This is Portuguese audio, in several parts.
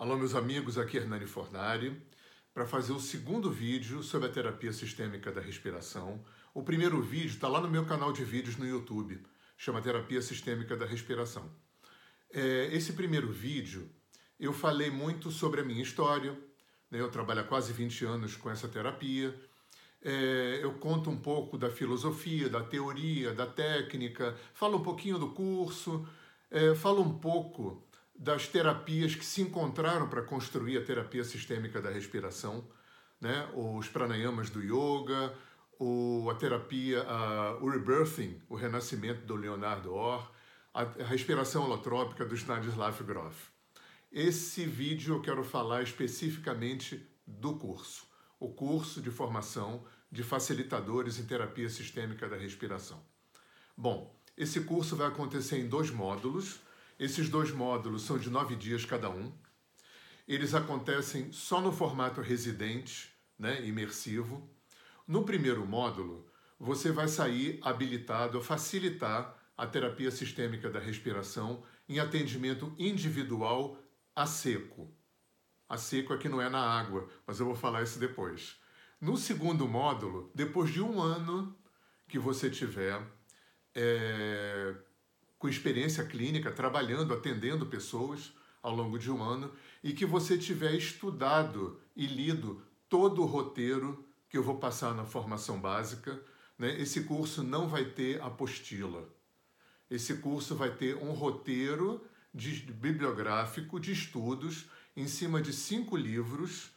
Alô, meus amigos, aqui é Hernani Fornari, para fazer o segundo vídeo sobre a terapia sistêmica da respiração. O primeiro vídeo está lá no meu canal de vídeos no YouTube, chama Terapia Sistêmica da Respiração. É, esse primeiro vídeo eu falei muito sobre a minha história, né? eu trabalho há quase 20 anos com essa terapia, é, eu conto um pouco da filosofia, da teoria, da técnica, falo um pouquinho do curso, é, falo um pouco das terapias que se encontraram para construir a terapia sistêmica da respiração, né? os pranayamas do yoga, o, a terapia, o rebirthing, o renascimento do Leonardo Orr, a, a respiração holotrópica do Stanislav Grof. Esse vídeo eu quero falar especificamente do curso, o curso de formação de facilitadores em terapia sistêmica da respiração. Bom, esse curso vai acontecer em dois módulos. Esses dois módulos são de nove dias cada um. Eles acontecem só no formato residente, né, imersivo. No primeiro módulo, você vai sair habilitado a facilitar a terapia sistêmica da respiração em atendimento individual a seco. A seco aqui não é na água, mas eu vou falar isso depois. No segundo módulo, depois de um ano que você tiver é, com experiência clínica, trabalhando, atendendo pessoas ao longo de um ano, e que você tiver estudado e lido todo o roteiro que eu vou passar na formação básica, né? esse curso não vai ter apostila. Esse curso vai ter um roteiro de, bibliográfico de estudos em cima de cinco livros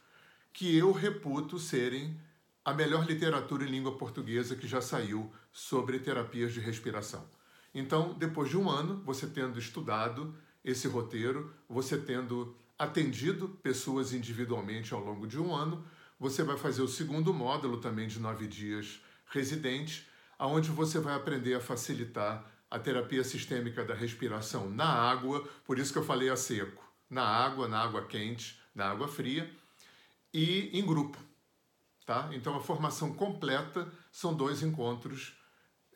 que eu reputo serem a melhor literatura em língua portuguesa que já saiu sobre terapias de respiração. Então, depois de um ano, você tendo estudado esse roteiro, você tendo atendido pessoas individualmente ao longo de um ano, você vai fazer o segundo módulo também de nove dias residente, aonde você vai aprender a facilitar a terapia sistêmica da respiração na água, por isso que eu falei a seco, na água, na água quente, na água fria e em grupo, tá? Então a formação completa são dois encontros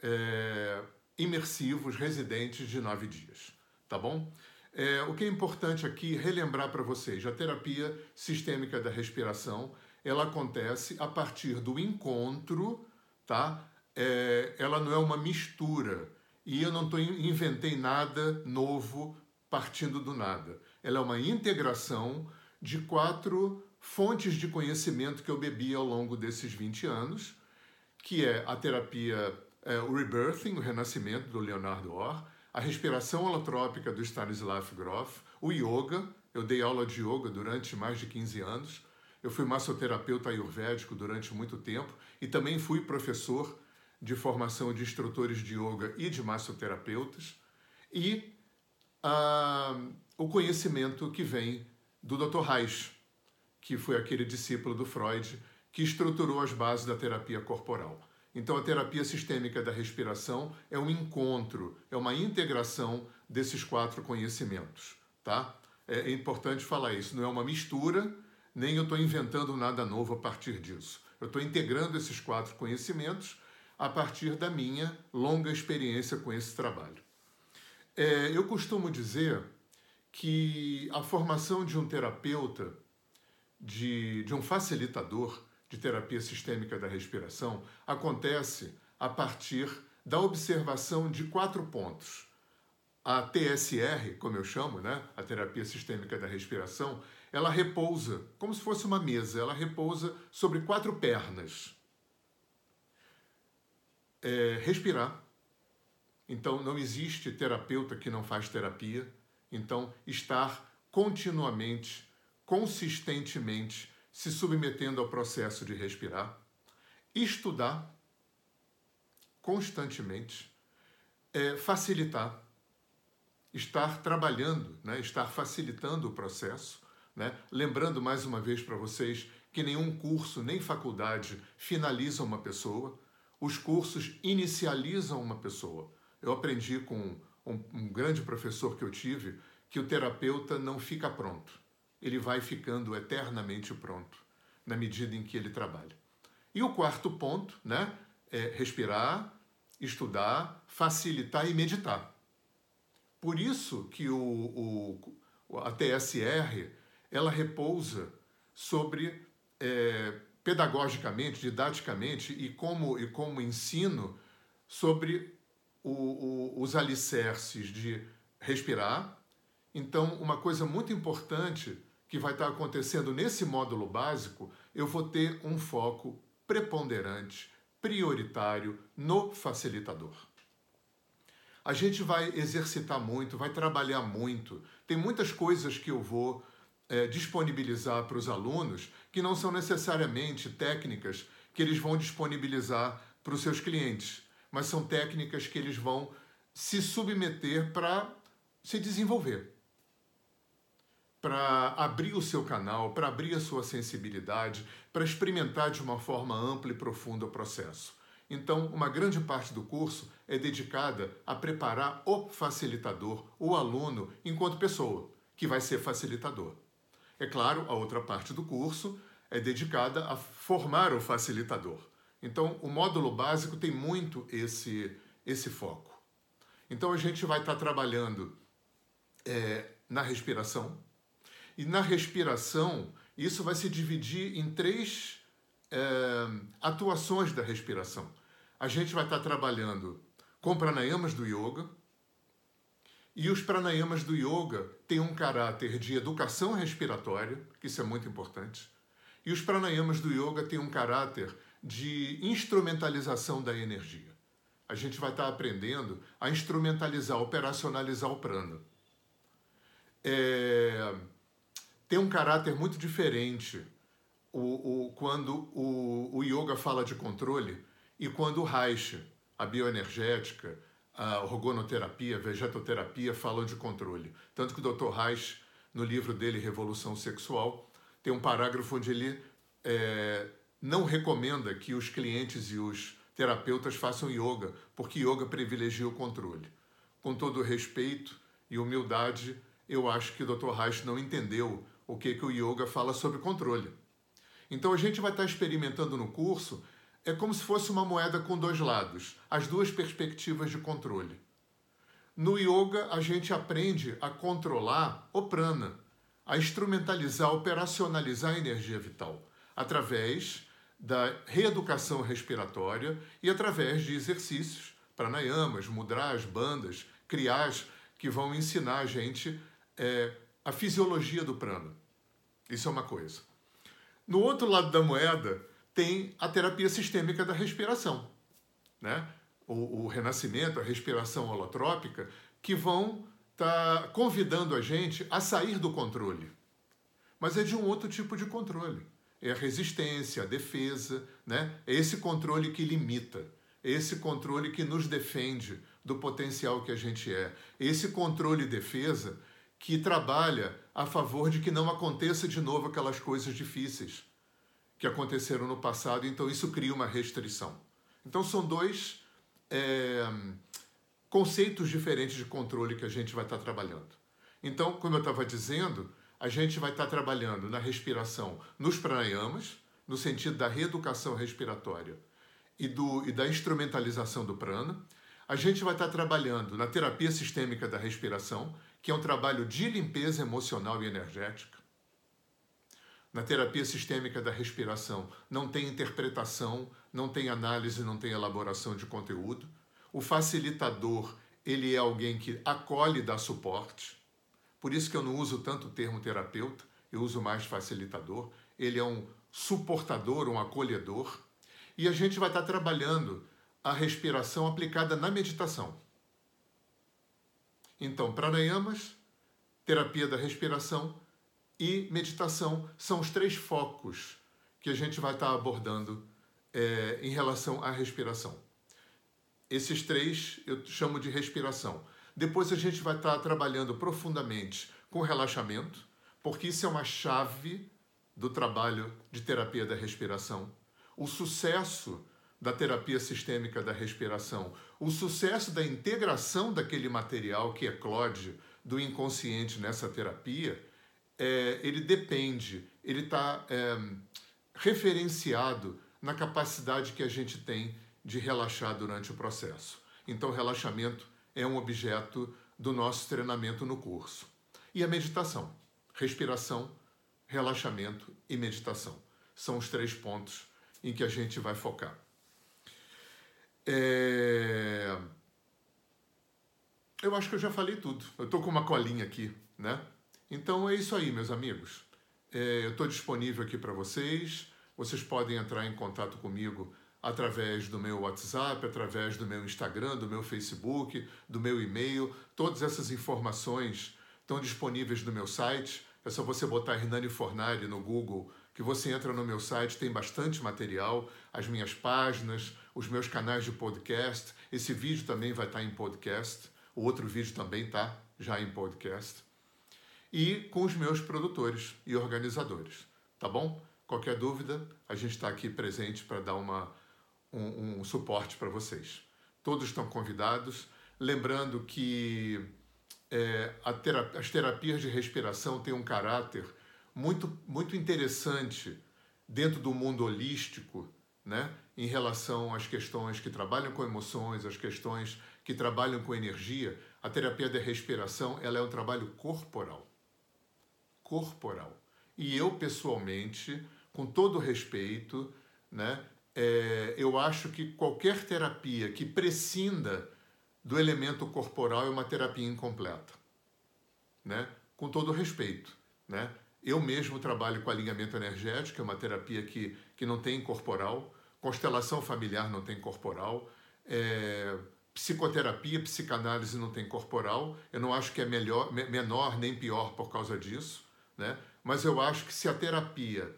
é, imersivos, residentes de nove dias, tá bom? É, o que é importante aqui relembrar para vocês, a terapia sistêmica da respiração, ela acontece a partir do encontro, tá? É, ela não é uma mistura e eu não tô, inventei nada novo partindo do nada. Ela é uma integração de quatro fontes de conhecimento que eu bebi ao longo desses 20 anos, que é a terapia é, o Rebirthing, o Renascimento, do Leonardo Orr, a respiração holotrópica do Stanislav Grof, o Yoga, eu dei aula de Yoga durante mais de 15 anos, eu fui massoterapeuta ayurvédico durante muito tempo e também fui professor de formação de instrutores de Yoga e de massoterapeutas, e ah, o conhecimento que vem do Dr. Reich, que foi aquele discípulo do Freud que estruturou as bases da terapia corporal. Então, a terapia sistêmica da respiração é um encontro, é uma integração desses quatro conhecimentos, tá? É importante falar isso, não é uma mistura, nem eu estou inventando nada novo a partir disso. Eu estou integrando esses quatro conhecimentos a partir da minha longa experiência com esse trabalho. É, eu costumo dizer que a formação de um terapeuta, de, de um facilitador, de terapia sistêmica da respiração acontece a partir da observação de quatro pontos. A TSR, como eu chamo, né, a terapia sistêmica da respiração, ela repousa, como se fosse uma mesa, ela repousa sobre quatro pernas. É, respirar. Então, não existe terapeuta que não faz terapia. Então, estar continuamente, consistentemente se submetendo ao processo de respirar, estudar constantemente, é, facilitar, estar trabalhando, né, estar facilitando o processo. Né? Lembrando mais uma vez para vocês que nenhum curso nem faculdade finaliza uma pessoa, os cursos inicializam uma pessoa. Eu aprendi com um, um grande professor que eu tive que o terapeuta não fica pronto ele vai ficando eternamente pronto na medida em que ele trabalha. E o quarto ponto, né, é respirar, estudar, facilitar e meditar. Por isso que o, o a TSR ela repousa sobre, é, pedagogicamente, didaticamente e como, e como ensino, sobre o, o, os alicerces de respirar. Então, uma coisa muito importante que vai estar acontecendo nesse módulo básico, eu vou ter um foco preponderante, prioritário no facilitador. A gente vai exercitar muito, vai trabalhar muito. Tem muitas coisas que eu vou é, disponibilizar para os alunos que não são necessariamente técnicas que eles vão disponibilizar para os seus clientes, mas são técnicas que eles vão se submeter para se desenvolver, para abrir o seu canal, para abrir a sua sensibilidade, para experimentar de uma forma ampla e profunda o processo. Então, uma grande parte do curso é dedicada a preparar o facilitador, o aluno, enquanto pessoa, que vai ser facilitador. É claro, a outra parte do curso é dedicada a formar o facilitador. Então, o módulo básico tem muito esse, esse foco. Então, a gente vai estar trabalhando é, na respiração. E na respiração, isso vai se dividir em três é, atuações da respiração. A gente vai estar trabalhando com pranayamas do yoga, e os pranayamas do yoga têm um caráter de educação respiratória, que isso é muito importante. E os pranayamas do yoga têm um caráter de instrumentalização da energia. A gente vai estar aprendendo a instrumentalizar, operacionalizar o prana. É... Tem um caráter muito diferente o, o, quando o, o yoga fala de controle e quando o Reich, a bioenergética, a orgonoterapia, a vegetoterapia falam de controle. Tanto que o Dr. Reich, no livro dele, Revolução Sexual, tem um parágrafo onde ele é, não recomenda que os clientes e os terapeutas façam yoga, porque yoga privilegia o controle. Com todo respeito e humildade, eu acho que o Dr. Reich não entendeu o que, que o yoga fala sobre controle. Então a gente vai estar experimentando no curso é como se fosse uma moeda com dois lados, as duas perspectivas de controle. No yoga, a gente aprende a controlar o prana, a instrumentalizar, operacionalizar a energia vital, através da reeducação respiratória e através de exercícios, pranayamas, mudras, bandas, criás, que vão ensinar a gente é, a fisiologia do prana. Isso é uma coisa. No outro lado da moeda, tem a terapia sistêmica da respiração, né? o, o renascimento, a respiração holotrópica, que vão estar tá convidando a gente a sair do controle. Mas é de um outro tipo de controle. É a resistência, a defesa, né? é esse controle que limita, é esse controle que nos defende do potencial que a gente é, esse controle e defesa que trabalha a favor de que não aconteça de novo aquelas coisas difíceis que aconteceram no passado, então isso cria uma restrição. Então são dois é, conceitos diferentes de controle que a gente vai estar trabalhando. Então, como eu estava dizendo, a gente vai estar trabalhando na respiração nos pranayamas, no sentido da reeducação respiratória e, do, e da instrumentalização do prana. A gente vai estar trabalhando na terapia sistêmica da respiração, que é um trabalho de limpeza emocional e energética. Na terapia sistêmica da respiração não tem interpretação, não tem análise, não tem elaboração de conteúdo. O facilitador, ele é alguém que acolhe e dá suporte. Por isso que eu não uso tanto o termo terapeuta, eu uso mais facilitador. Ele é um suportador, um acolhedor. E a gente vai estar trabalhando a respiração aplicada na meditação. Então, pranayamas, terapia da respiração, e meditação são os três focos que a gente vai estar abordando é, em relação à respiração. Esses três eu chamo de respiração. Depois a gente vai estar trabalhando profundamente com relaxamento, porque isso é uma chave do trabalho de terapia da respiração. O sucesso da terapia sistêmica da respiração, o sucesso da integração daquele material que eclode do inconsciente nessa terapia é, ele depende, ele está é, referenciado na capacidade que a gente tem de relaxar durante o processo. Então, relaxamento é um objeto do nosso treinamento no curso. E a meditação, respiração, relaxamento e meditação. São os três pontos em que a gente vai focar. É... Eu acho que eu já falei tudo. Eu estou com uma colinha aqui, né? Então é isso aí, meus amigos. É, eu estou disponível aqui para vocês. Vocês podem entrar em contato comigo através do meu WhatsApp, através do meu Instagram, do meu Facebook, do meu e-mail. Todas essas informações estão disponíveis no meu site. É só você botar Hernani Fornari no Google, que você entra no meu site, tem bastante material, as minhas páginas, os meus canais de podcast. Esse vídeo também vai estar em podcast. O outro vídeo também está já em podcast. E com os meus produtores e organizadores, tá bom? Qualquer dúvida, a gente está aqui presente para dar uma um, um suporte para vocês. Todos estão convidados. Lembrando que é, terapia, as terapias de respiração têm um caráter muito, muito interessante dentro do mundo holístico, né? em relação às questões que trabalham com emoções, as questões que trabalham com energia. A terapia da respiração ela é um trabalho corporal. Corporal. E eu, pessoalmente, com todo respeito, né, é, eu acho que qualquer terapia que prescinda do elemento corporal é uma terapia incompleta, né? Com todo respeito, né? Eu mesmo trabalho com alinhamento energético, é uma terapia que, que não tem corporal, constelação familiar não tem corporal, é, psicoterapia, psicanálise não tem corporal. Eu não acho que é melhor, menor nem pior por causa disso, né? Mas eu acho que se a terapia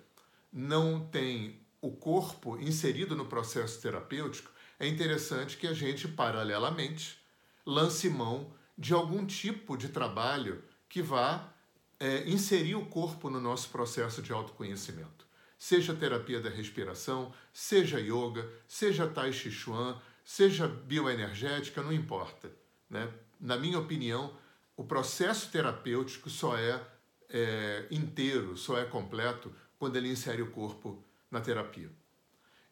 não tem o corpo inserido no processo terapêutico, é interessante que a gente, paralelamente, lance mão de algum tipo de trabalho que vá é, inserir o corpo no nosso processo de autoconhecimento. Seja terapia da respiração, seja yoga, seja tai chi chuan, seja bioenergética, não importa. Né? Na minha opinião, o processo terapêutico só é, é inteiro, só é completo quando ele insere o corpo na terapia.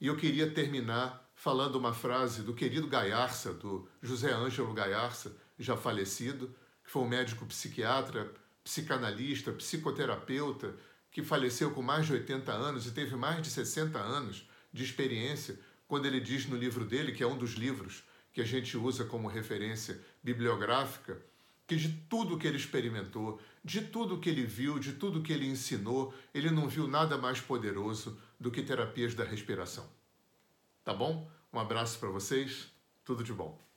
E eu queria terminar falando uma frase do querido Gaiarsa, do José Ângelo Gaiarsa, já falecido, que foi um médico psiquiatra, psicanalista, psicoterapeuta, que faleceu com mais de 80 anos e teve mais de 60 anos de experiência, quando ele diz no livro dele, que é um dos livros que a gente usa como referência bibliográfica, que de tudo que ele experimentou, de tudo que ele viu, de tudo que ele ensinou, ele não viu nada mais poderoso do que terapias da respiração. Tá bom? Um abraço para vocês, tudo de bom.